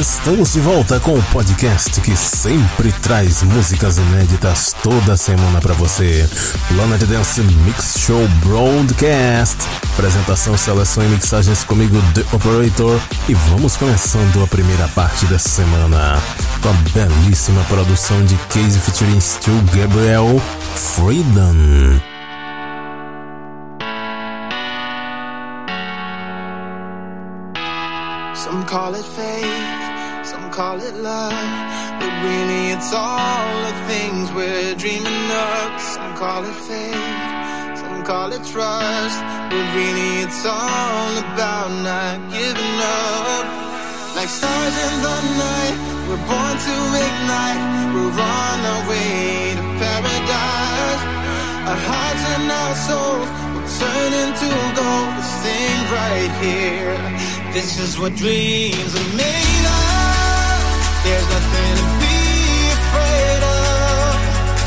Estamos de volta com o podcast que sempre traz músicas inéditas toda semana para você. Planet Dance Mix Show Broadcast. Apresentação, seleção e mixagens comigo, The Operator. E vamos começando a primeira parte dessa semana com a belíssima produção de Casey featuring Stu Gabriel, Freedom. Some call it some call it love. But really, it's all the things we're dreaming of. Some call it faith, some call it trust. But really, it's all about not giving up. Like stars in the night, we're born to ignite. We're on our way to paradise. Our hearts and our souls will turn into gold. This thing right here. This is what dreams are made. There's nothing to be afraid of.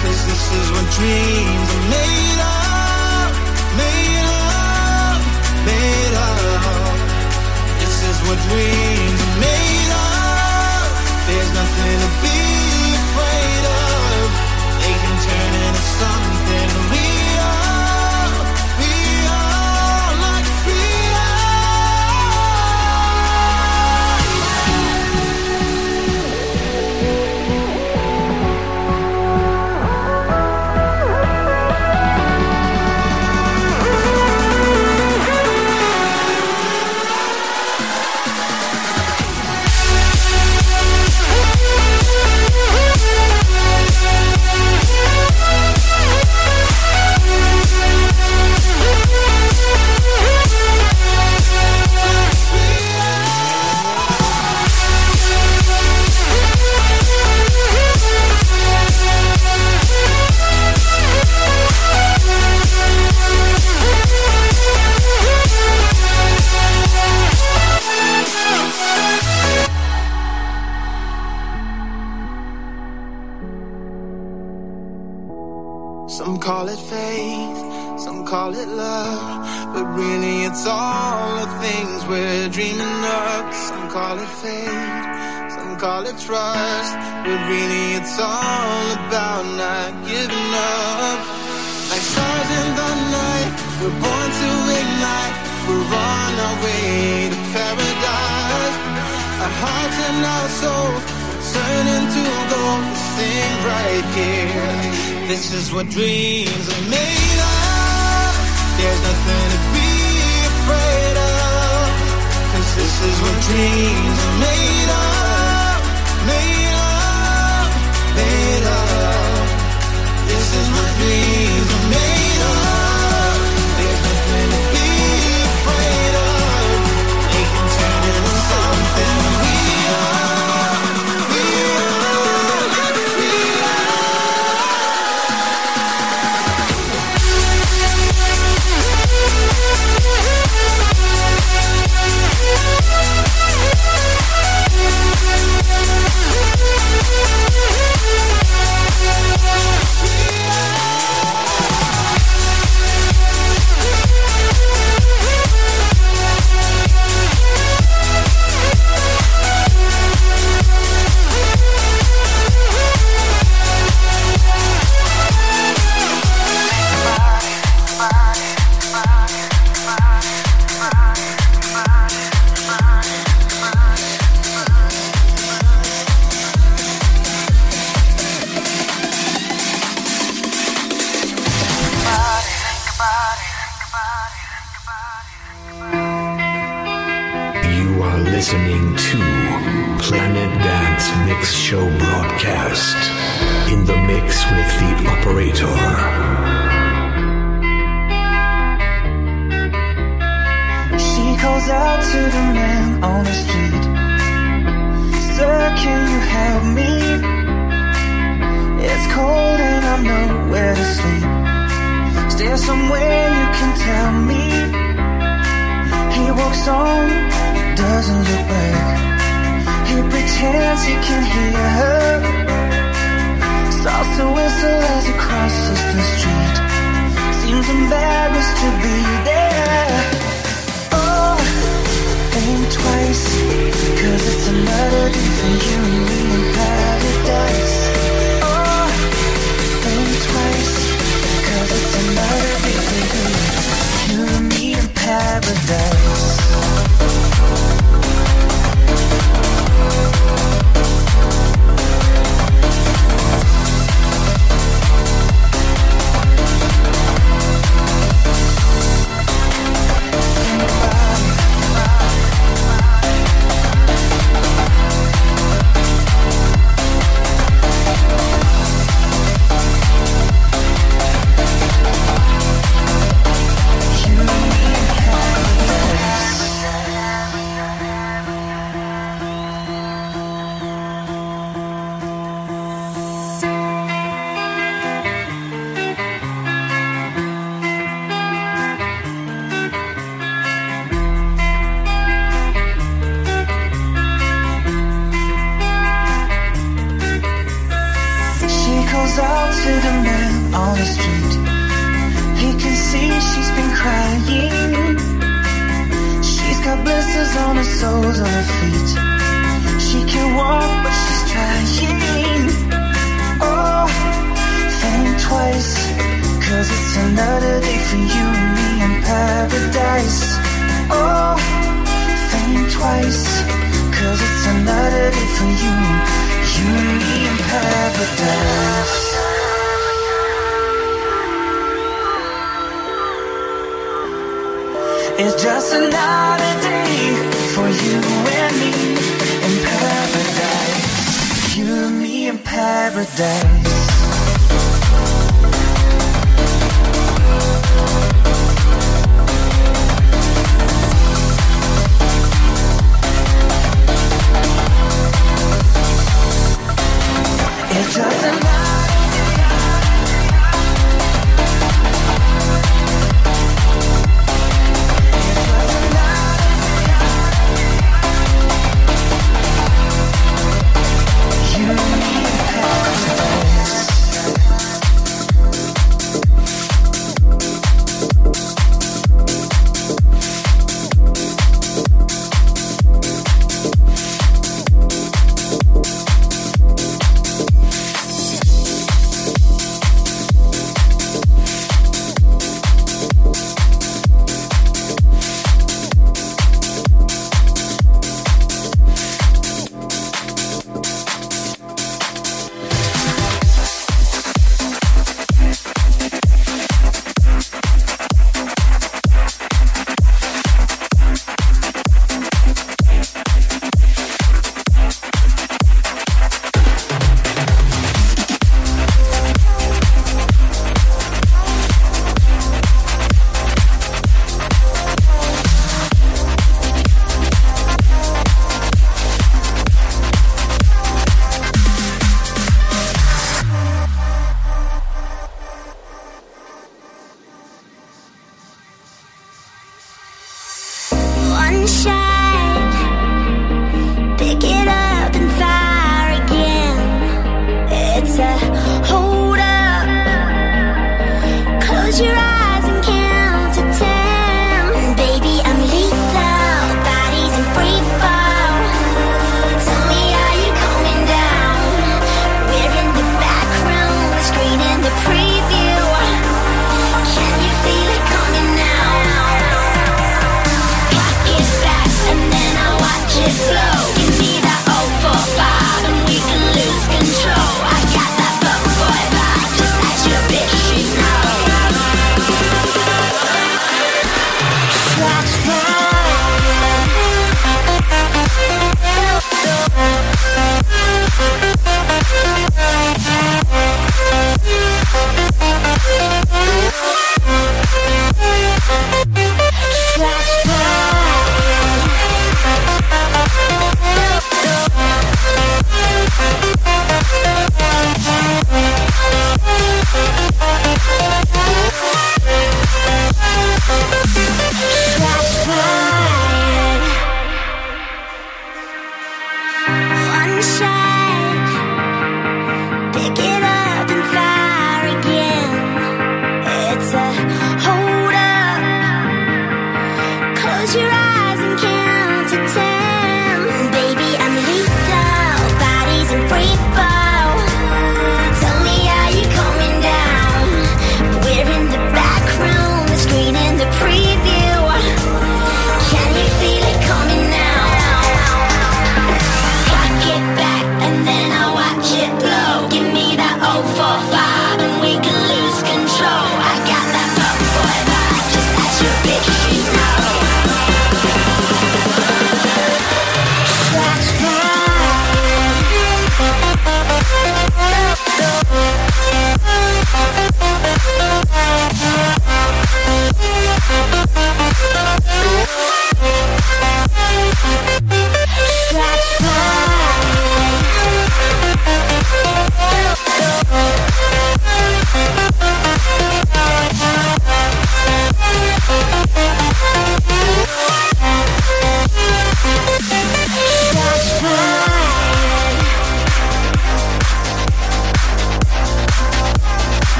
Cause this is what dreams are made of. Made of. Made of. This is what dreams are made of. There's nothing to be afraid of. They can turn into something call it love, but really it's all the things we're dreaming of. Some call it fate, some call it trust, but really it's all about not giving up. Like stars in the night, we're born to ignite. We're on our way to paradise. Our hearts and our souls turn into gold. Thing right here. This is what dreams are made. There's nothing to be afraid of. Cause this is what dreams are made of. Made of. Made of. This is what dreams to the man on the street. He can see she's been crying. She's got blisters on her soles on her feet. She can walk, but she's trying. Oh, think twice, cause it's another day for you and me in paradise. Oh, think twice, cause it's another day for you, you and me in paradise. It's just another day for you and me in paradise. You and me in paradise. It's just another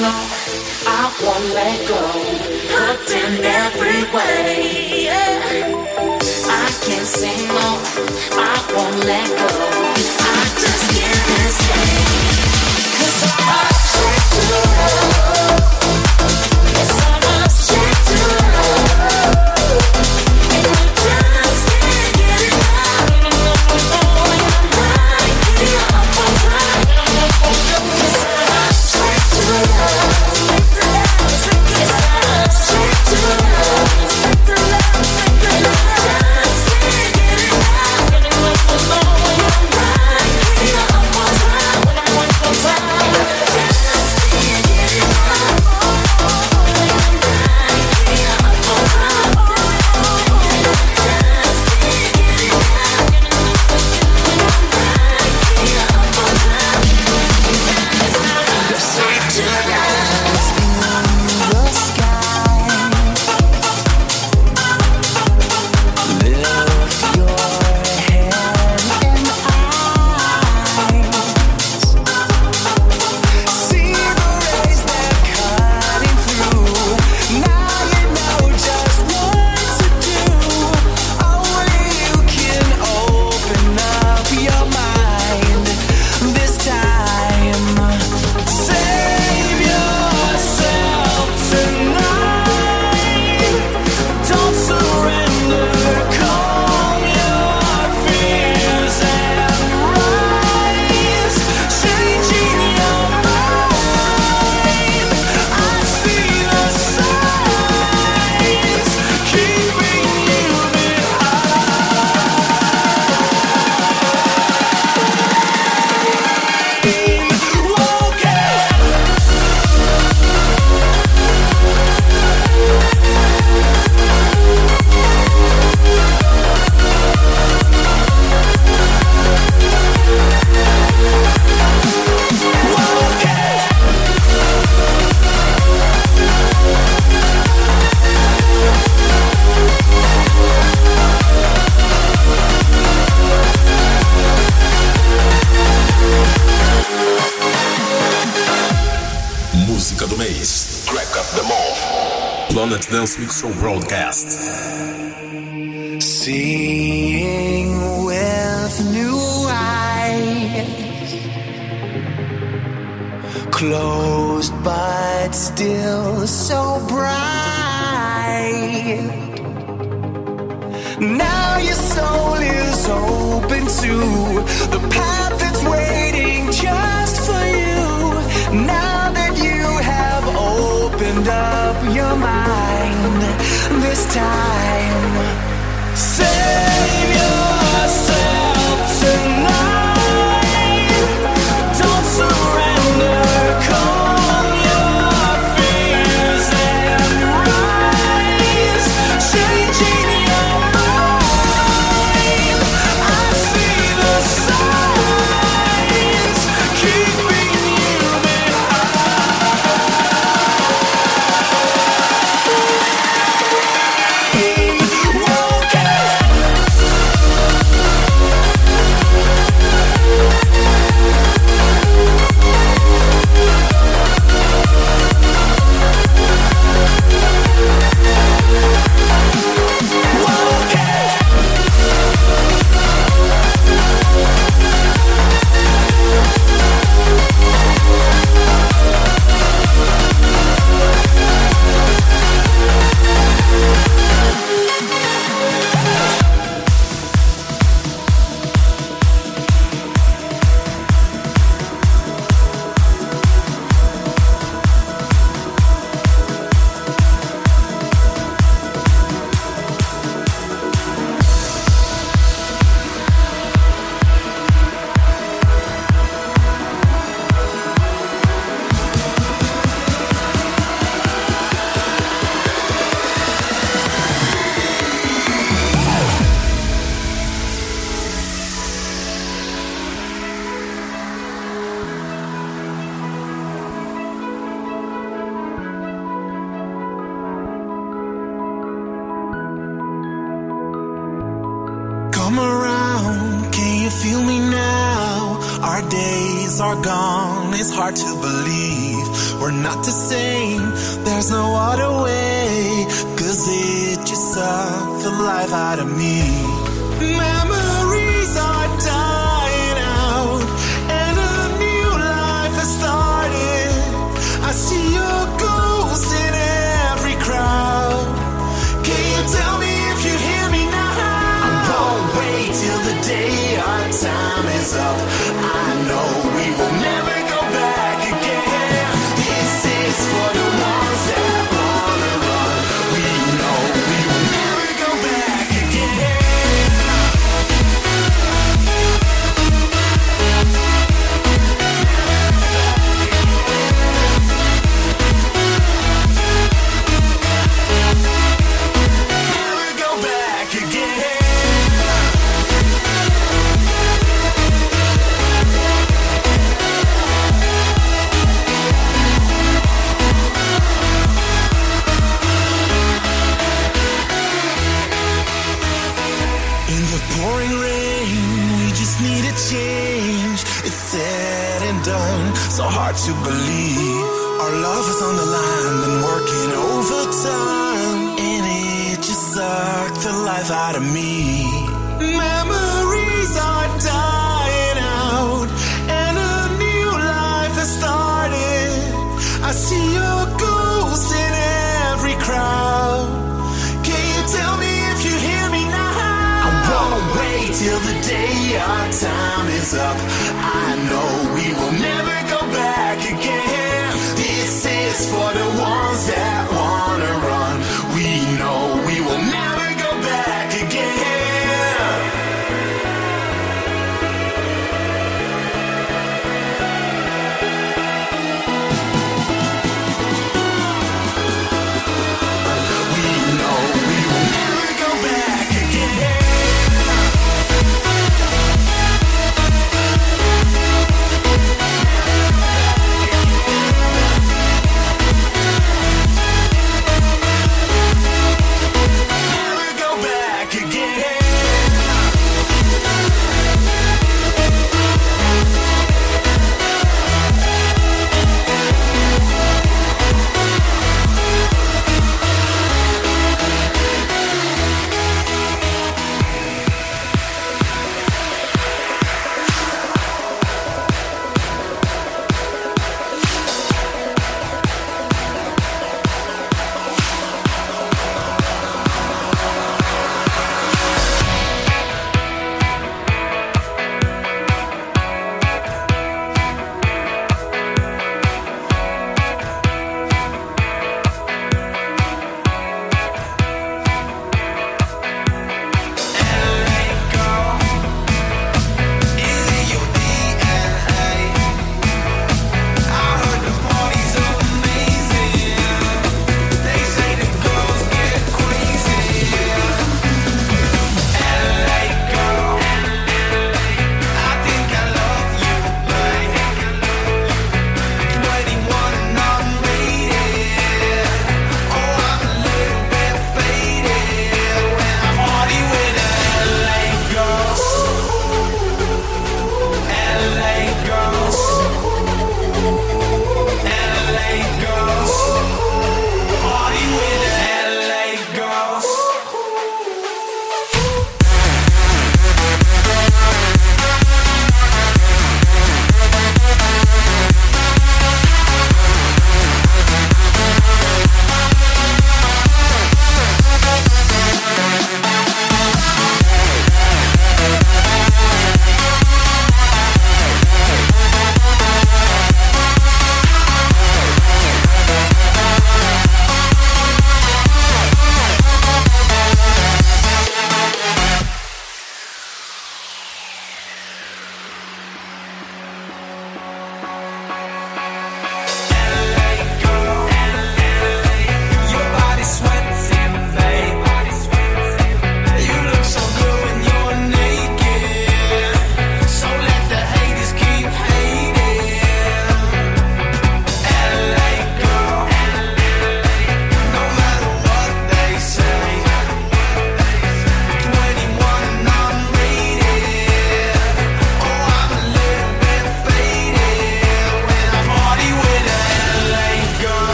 know I won't let go. Hooked in every way. Yeah. I can't sing no. I won't let go. Dance Mix Show Broadcast.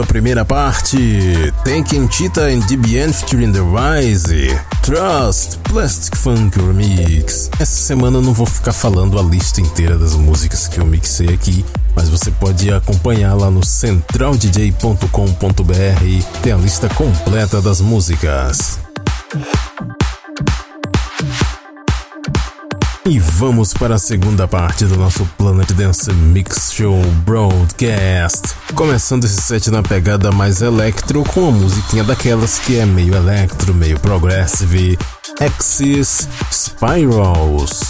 A primeira parte, Tankin Cheetah and DBN featuring The Rise, Trust, Plastic Funk Remix. Essa semana eu não vou ficar falando a lista inteira das músicas que eu mixei aqui, mas você pode acompanhar lá no centraldj.com.br, tem a lista completa das músicas. E vamos para a segunda parte do nosso Planet Dance Mix Show Broadcast. Começando esse set na pegada mais electro, com a musiquinha daquelas que é meio electro, meio progressive, Axis Spirals.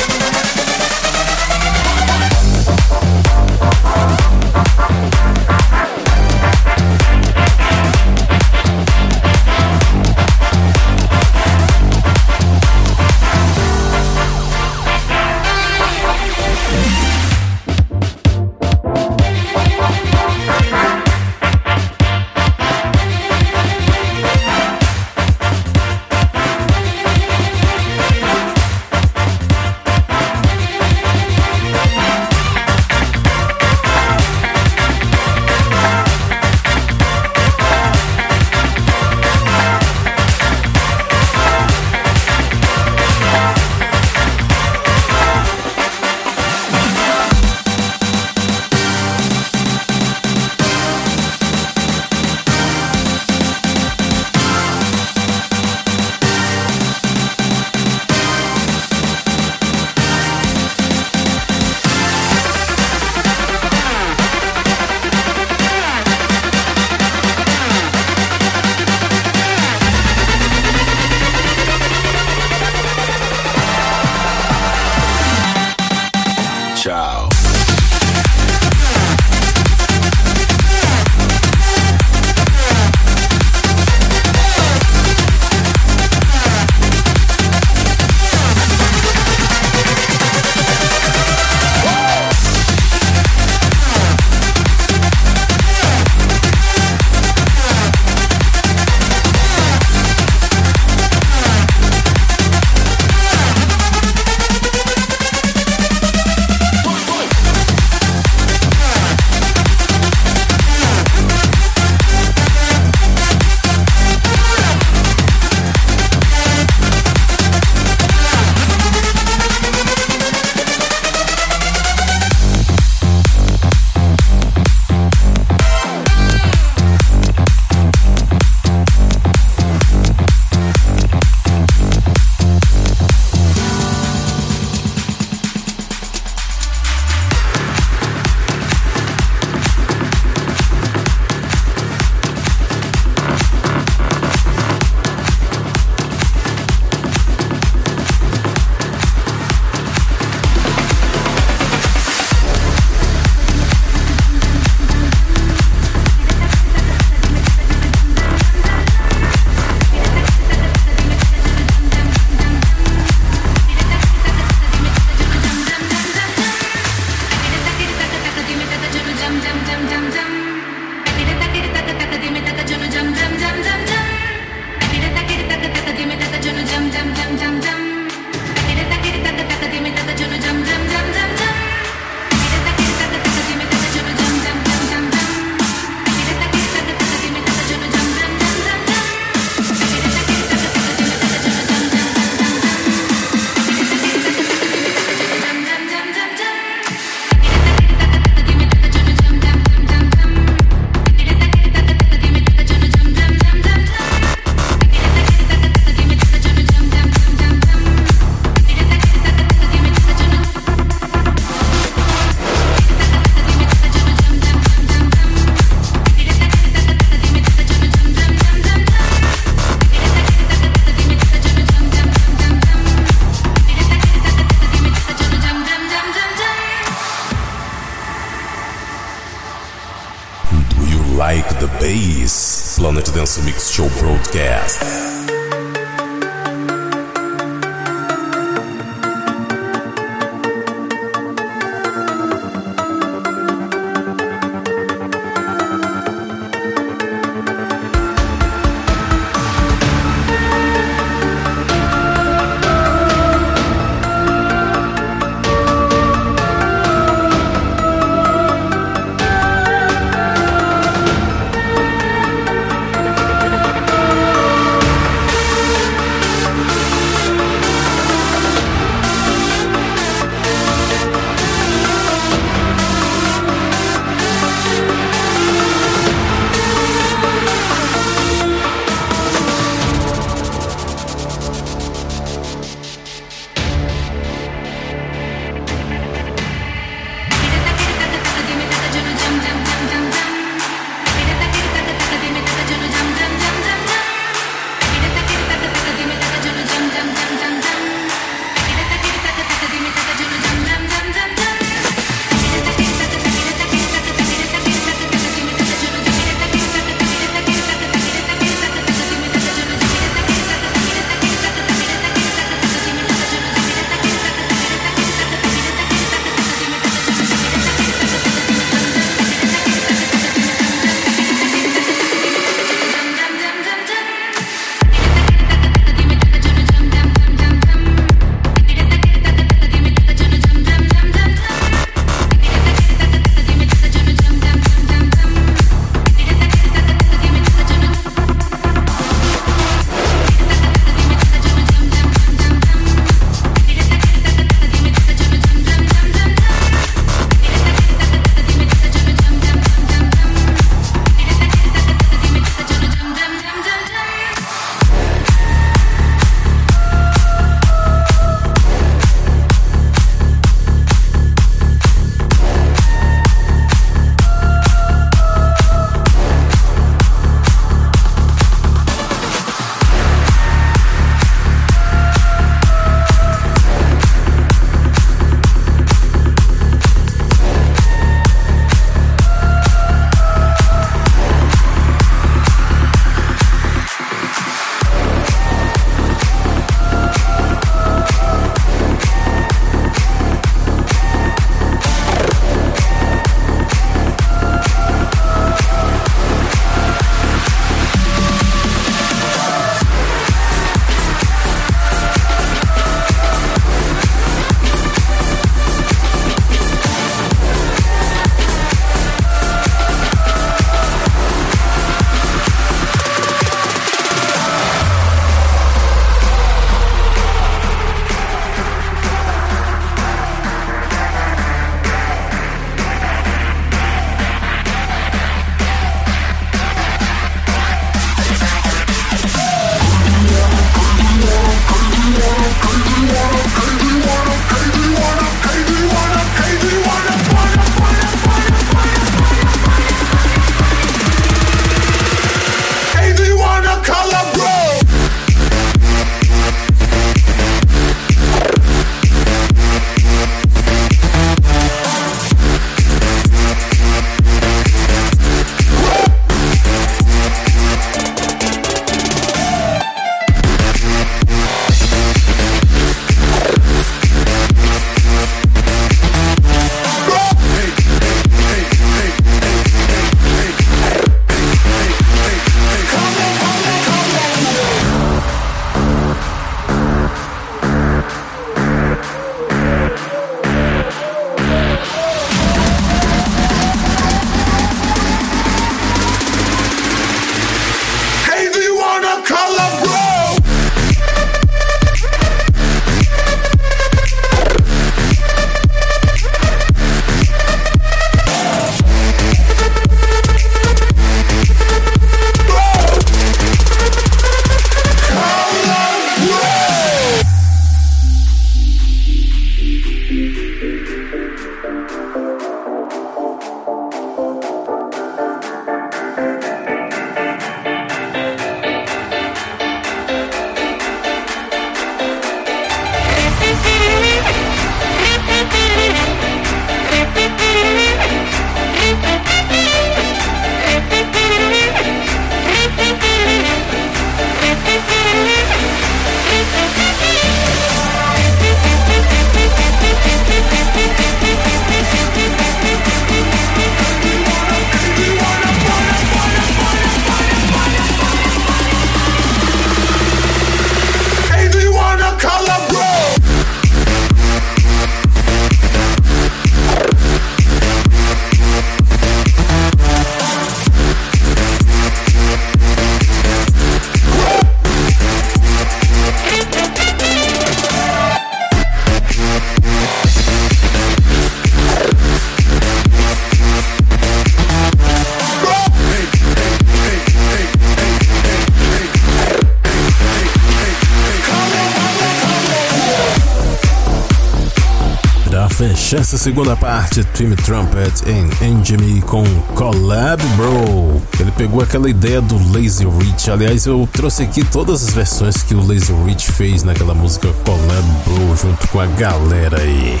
Fechar essa segunda parte, Tim Trumpet em Engine com Collab Bro. Ele pegou aquela ideia do Lazy Rich. Aliás, eu trouxe aqui todas as versões que o Lazy Rich fez naquela música Collab Bro junto com a galera aí.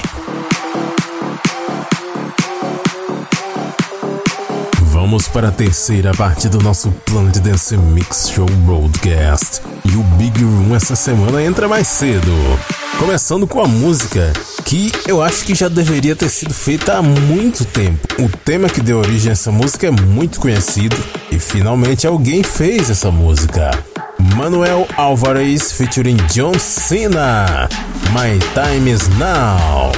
Vamos para a terceira parte do nosso Planet Dance Mix Show Broadcast. E o Big Room essa semana entra mais cedo. Começando com a música que eu acho que já deveria ter sido feita há muito tempo. O tema que deu origem a essa música é muito conhecido e finalmente alguém fez essa música. Manuel Alvarez featuring John Cena. My Time Is Now.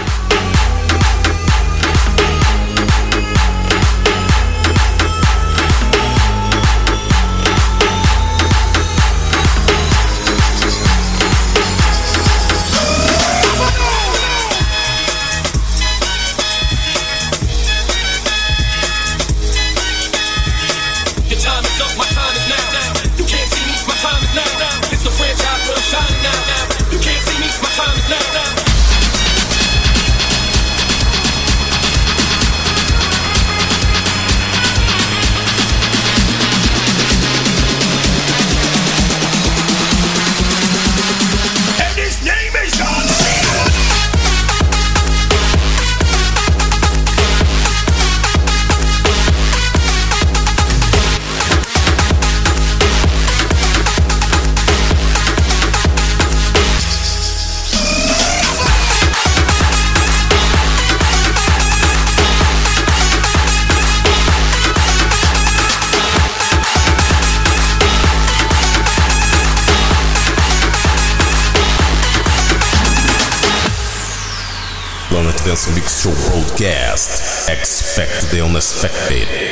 Dance Mix Show Broadcast. Expect the unexpected.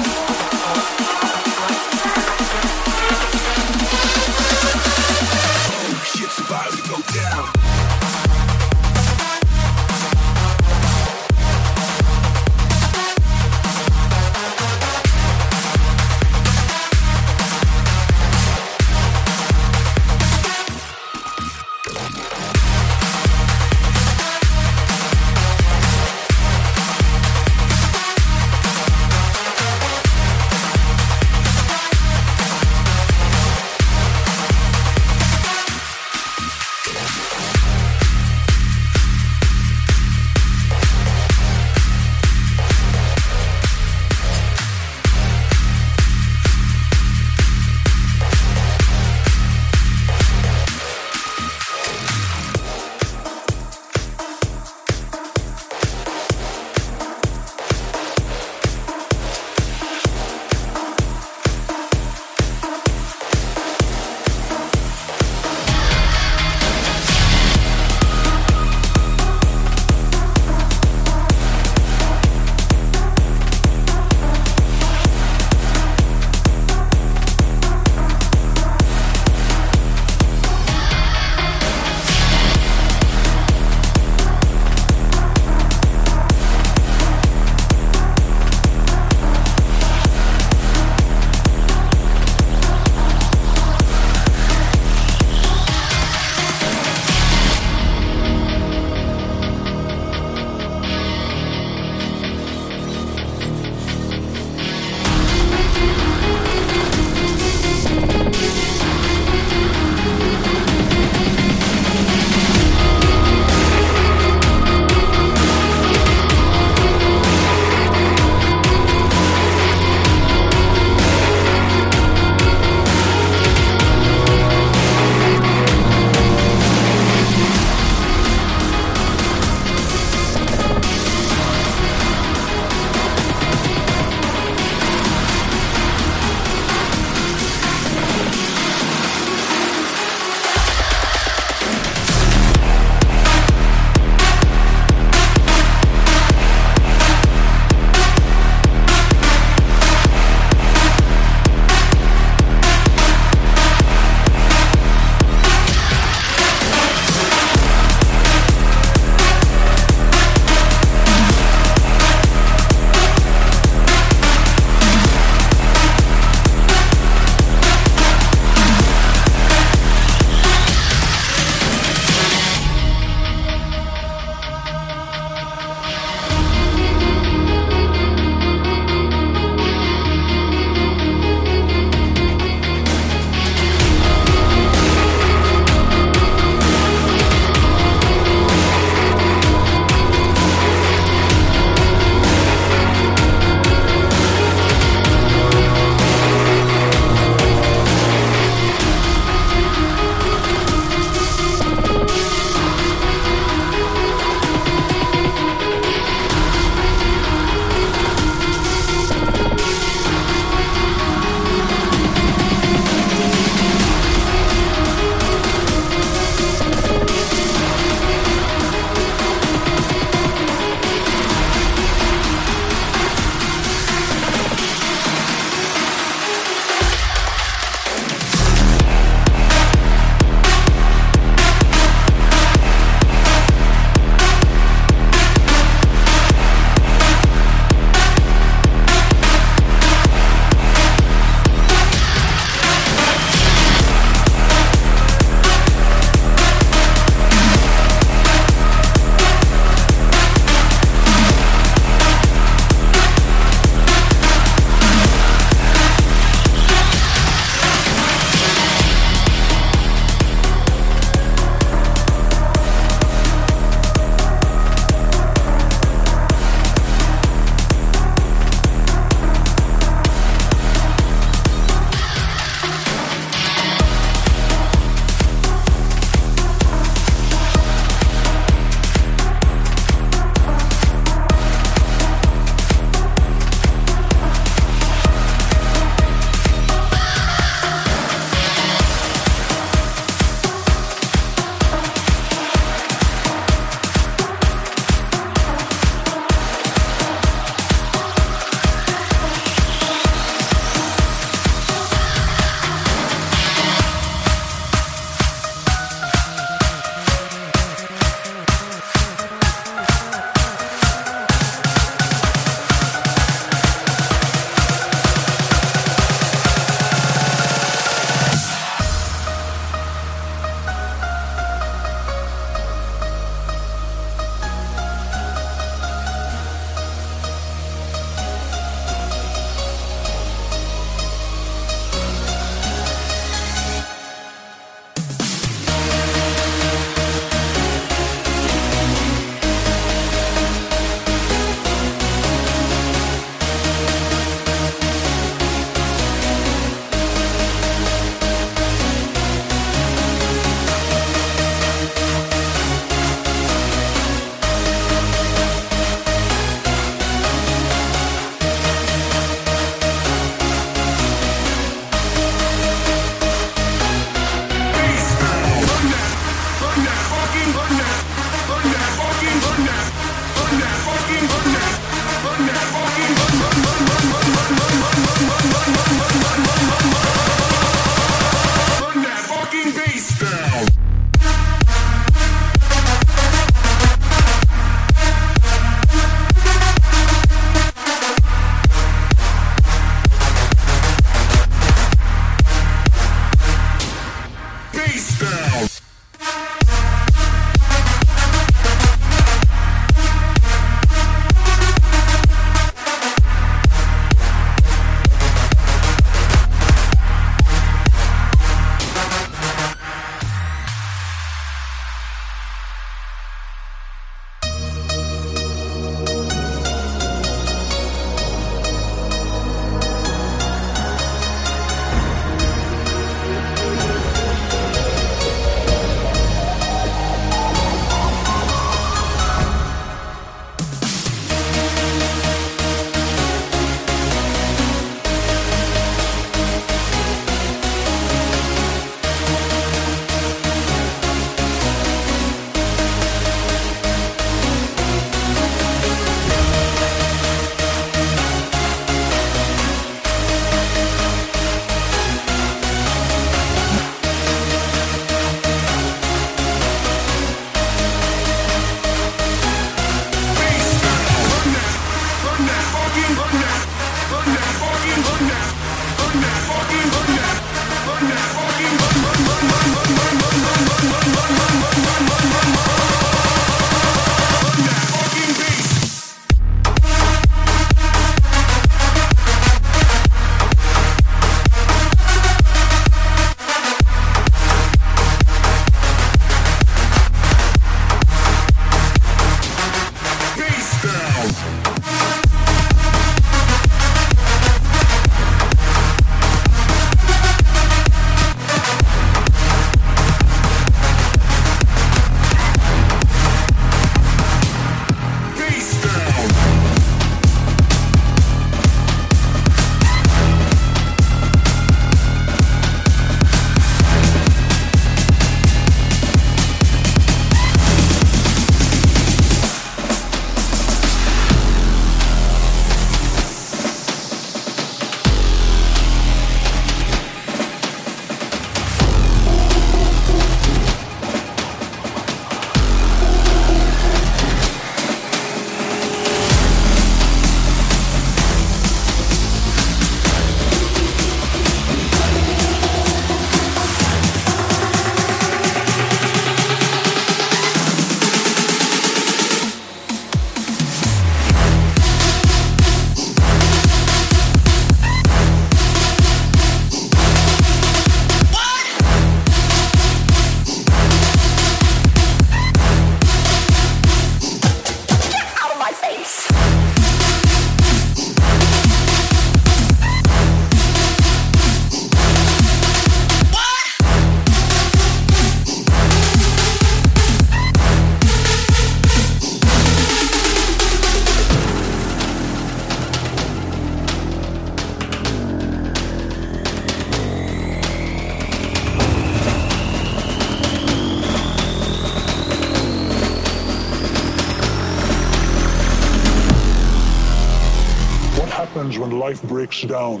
Down?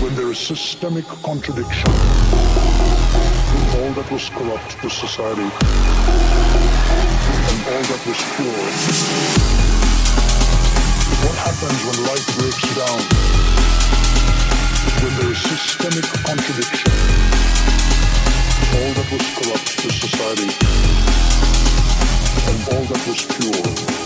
When there is systemic contradiction. All that was corrupt to society and all that was pure. What happens when life breaks down? When there is systemic contradiction. All that was corrupt to society and all that was pure.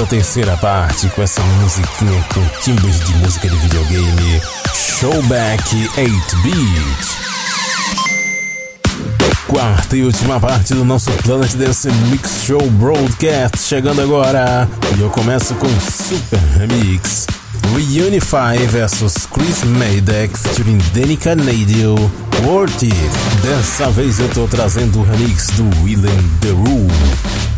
Da terceira parte com essa musiquinha com timbres de música de videogame Showback 8-Bit. Quarta e última parte do nosso Planet Dance Mix Show Broadcast chegando agora. E eu começo com Super Remix. Reunify vs Chris Maydek featuring Danica Nadio Worth It. Dessa vez eu tô trazendo o remix do Willem The Rule.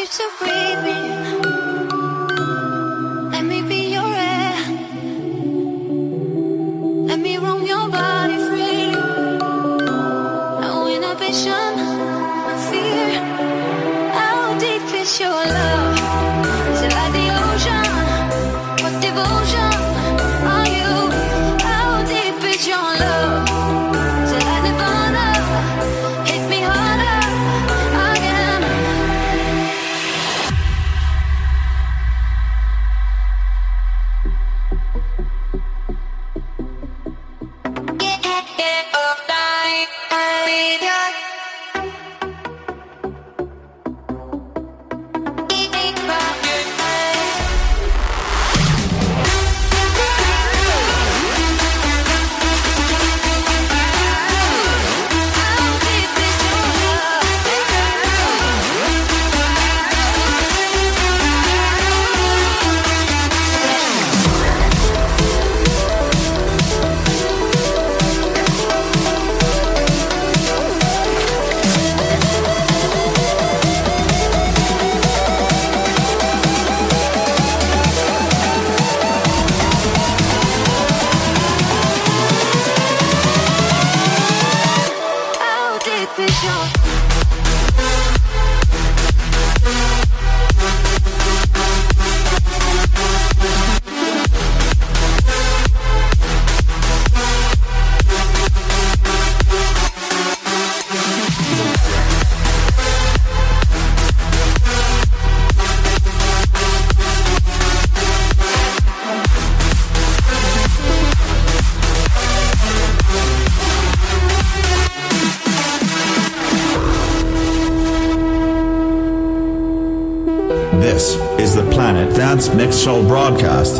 you to read me Mix Show broadcast.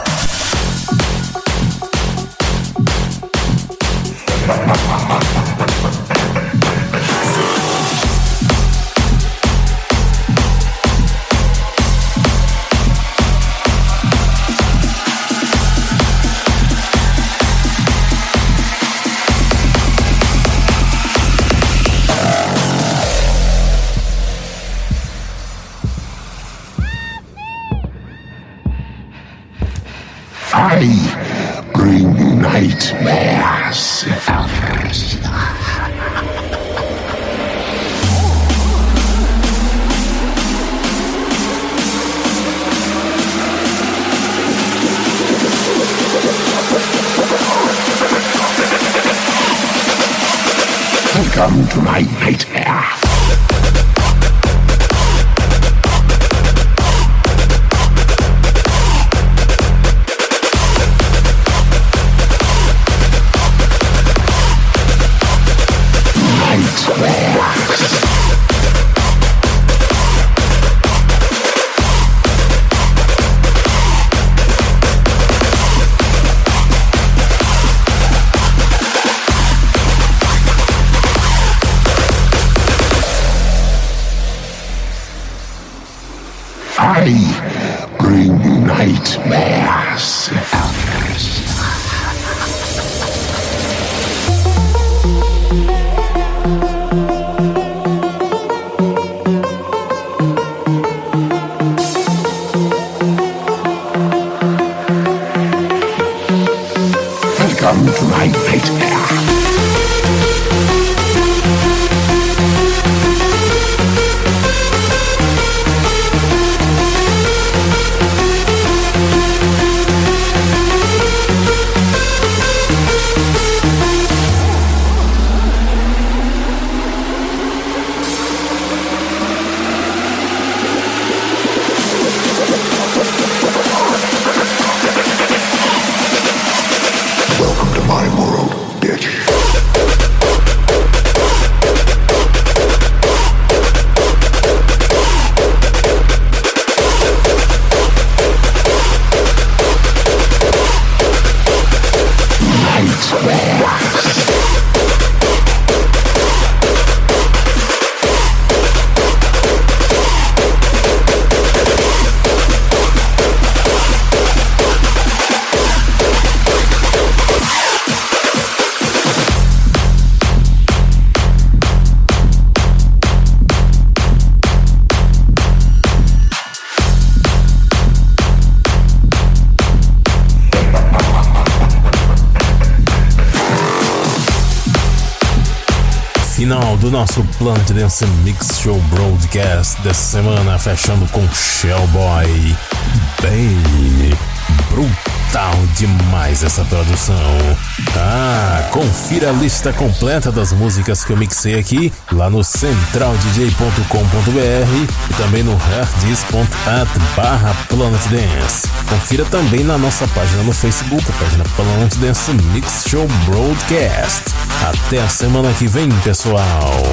Bring nightmares. Welcome to my nightmare. Nosso Planet Dance Mix Show Broadcast dessa semana, fechando com Shellboy. Bem brutal demais essa produção. Ah, confira a lista completa das músicas que eu mixei aqui lá no centraldj.com.br e também no hardis.at barra Planet Dance. Confira também na nossa página no Facebook, a página Planet Dance Mix Show Broadcast. Até a semana que vem, pessoal.